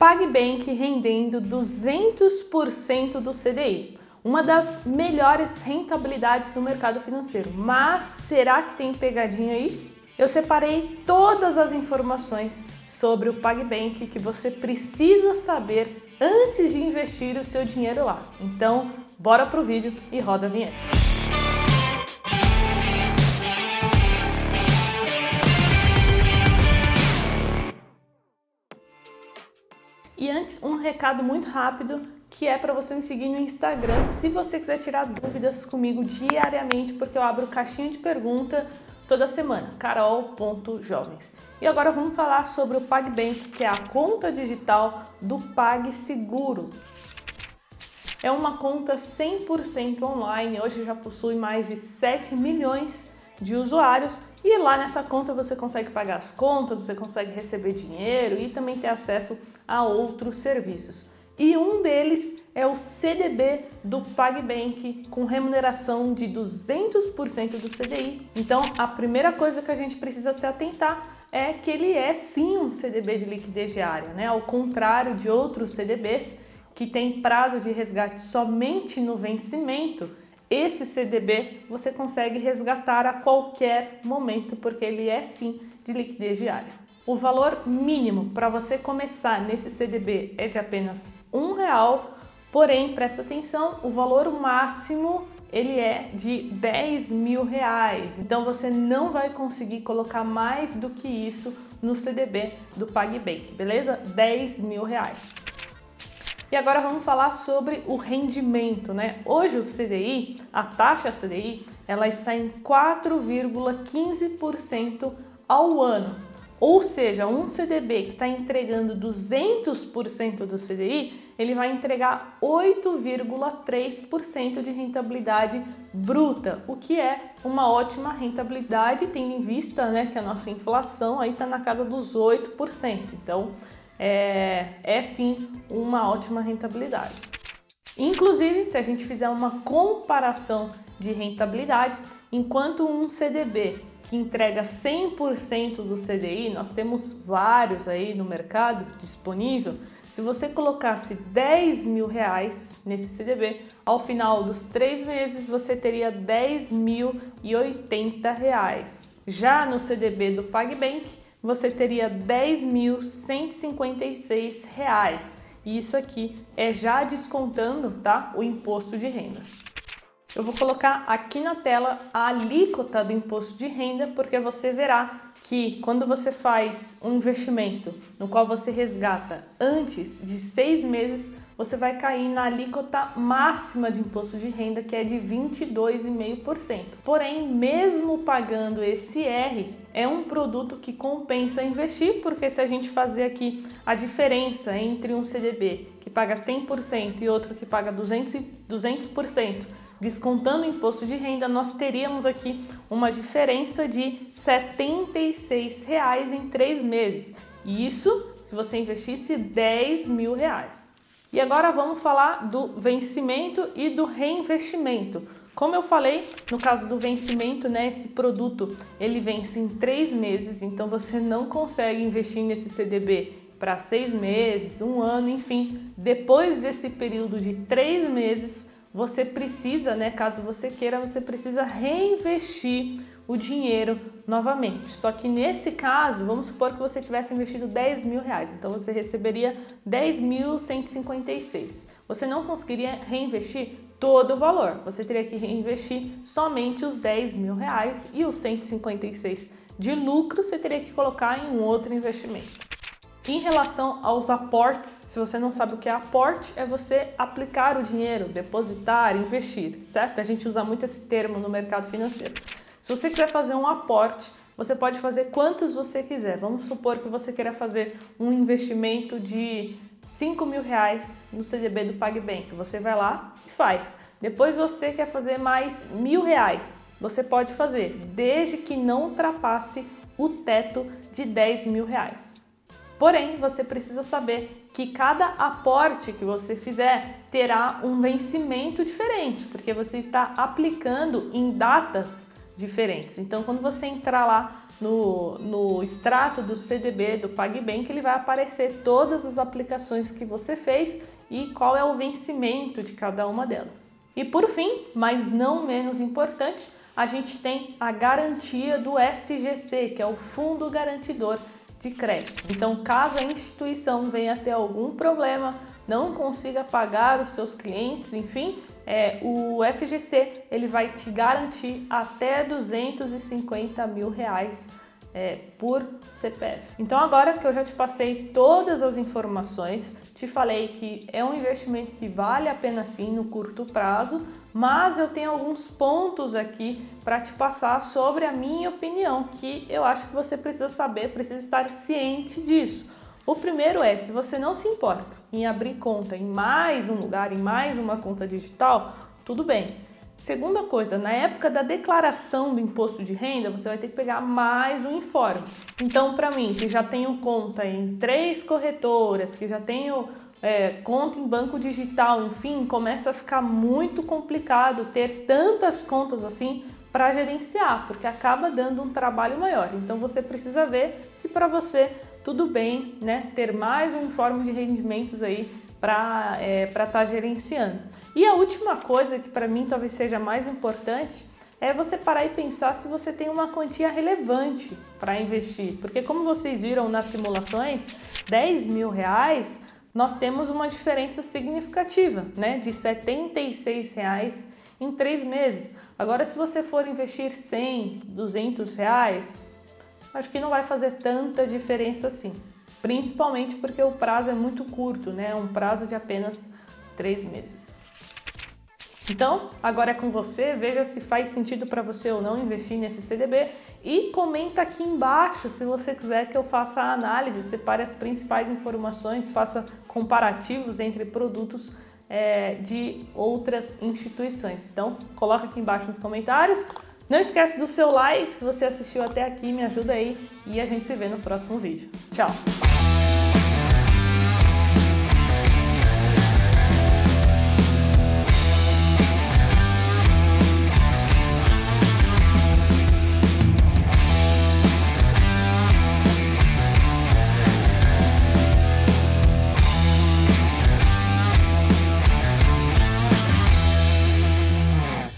PagBank rendendo 200% do CDI. Uma das melhores rentabilidades do mercado financeiro. Mas será que tem pegadinha aí? Eu separei todas as informações sobre o PagBank que você precisa saber antes de investir o seu dinheiro lá. Então, bora pro vídeo e roda a vinheta. Um recado muito rápido que é para você me seguir no Instagram se você quiser tirar dúvidas comigo diariamente, porque eu abro caixinha de pergunta toda semana, carol.jovens. E agora vamos falar sobre o PagBank, que é a conta digital do PagSeguro. É uma conta 100% online, hoje já possui mais de 7 milhões de usuários e lá nessa conta você consegue pagar as contas, você consegue receber dinheiro e também ter acesso a outros serviços. E um deles é o CDB do PagBank com remuneração de 200% do CDI. Então, a primeira coisa que a gente precisa se atentar é que ele é sim um CDB de liquidez diária, né? Ao contrário de outros CDBs que tem prazo de resgate somente no vencimento, esse CDB você consegue resgatar a qualquer momento porque ele é sim de liquidez diária. O valor mínimo para você começar nesse CDB é de apenas um real, porém presta atenção, o valor máximo ele é de 10 mil reais. Então você não vai conseguir colocar mais do que isso no CDB do PagBank, beleza? 10 mil reais. E agora vamos falar sobre o rendimento, né? Hoje o CDI, a taxa CDI, ela está em 4,15% ao ano. Ou seja, um CDB que está entregando 200% do CDI, ele vai entregar 8,3% de rentabilidade bruta, o que é uma ótima rentabilidade, tendo em vista né, que a nossa inflação aí está na casa dos 8%. Então, é, é sim uma ótima rentabilidade. Inclusive, se a gente fizer uma comparação de rentabilidade, enquanto um CDB que entrega 100% do CDI, nós temos vários aí no mercado disponível. Se você colocasse 10 mil reais nesse CDB, ao final dos três meses você teria 10.080 reais. Já no CDB do PagBank, você teria 10.156 reais. E isso aqui é já descontando, tá? O imposto de renda. Eu vou colocar aqui na tela a alíquota do imposto de renda, porque você verá que quando você faz um investimento no qual você resgata antes de seis meses, você vai cair na alíquota máxima de imposto de renda, que é de 22,5%. Porém, mesmo pagando esse R, é um produto que compensa investir, porque se a gente fazer aqui a diferença entre um CDB que paga 100% e outro que paga 200%, 200% descontando o imposto de renda, nós teríamos aqui uma diferença de 76 reais em três meses. E isso se você investisse 10 mil reais. E agora vamos falar do vencimento e do reinvestimento. Como eu falei, no caso do vencimento, né, esse produto ele vence em três meses, então você não consegue investir nesse CDB para seis meses, um ano, enfim. Depois desse período de três meses, você precisa, né, caso você queira, você precisa reinvestir o dinheiro novamente. Só que nesse caso, vamos supor que você tivesse investido 10 mil reais, então você receberia 10.156. Você não conseguiria reinvestir todo o valor, você teria que reinvestir somente os 10 mil reais e os 156 de lucro você teria que colocar em um outro investimento. Em relação aos aportes, se você não sabe o que é aporte, é você aplicar o dinheiro, depositar, investir, certo? A gente usa muito esse termo no mercado financeiro. Se você quiser fazer um aporte, você pode fazer quantos você quiser. Vamos supor que você queira fazer um investimento de 5 mil reais no CDB do PagBank. Você vai lá e faz. Depois você quer fazer mais mil reais. Você pode fazer, desde que não ultrapasse o teto de 10 mil reais. Porém, você precisa saber que cada aporte que você fizer terá um vencimento diferente, porque você está aplicando em datas diferentes. Então, quando você entrar lá no, no extrato do CDB do PagBank, ele vai aparecer todas as aplicações que você fez e qual é o vencimento de cada uma delas. E por fim, mas não menos importante, a gente tem a garantia do FGC, que é o Fundo Garantidor de Crédito. Então, caso a instituição venha ter algum problema, não consiga pagar os seus clientes, enfim, é, o FGC ele vai te garantir até 250 mil reais é, por CPF. Então agora que eu já te passei todas as informações, te falei que é um investimento que vale a pena sim no curto prazo, mas eu tenho alguns pontos aqui para te passar sobre a minha opinião que eu acho que você precisa saber, precisa estar ciente disso. O primeiro é, se você não se importa em abrir conta em mais um lugar, em mais uma conta digital, tudo bem. Segunda coisa, na época da declaração do imposto de renda, você vai ter que pegar mais um informe. Então, para mim, que já tenho conta em três corretoras, que já tenho é, conta em banco digital, enfim, começa a ficar muito complicado ter tantas contas assim para gerenciar, porque acaba dando um trabalho maior. Então, você precisa ver se para você tudo bem, né, ter mais um informe de rendimentos aí para é, estar tá gerenciando. E a última coisa que para mim talvez seja mais importante é você parar e pensar se você tem uma quantia relevante para investir. Porque como vocês viram nas simulações, 10 mil reais nós temos uma diferença significativa, né? De 76 reais em três meses. Agora, se você for investir 100, 200 reais, acho que não vai fazer tanta diferença assim principalmente porque o prazo é muito curto, né? Um prazo de apenas três meses. Então, agora é com você, veja se faz sentido para você ou não investir nesse CDB e comenta aqui embaixo se você quiser que eu faça a análise, separe as principais informações, faça comparativos entre produtos é, de outras instituições. Então, coloca aqui embaixo nos comentários. Não esquece do seu like, se você assistiu até aqui, me ajuda aí e a gente se vê no próximo vídeo. Tchau!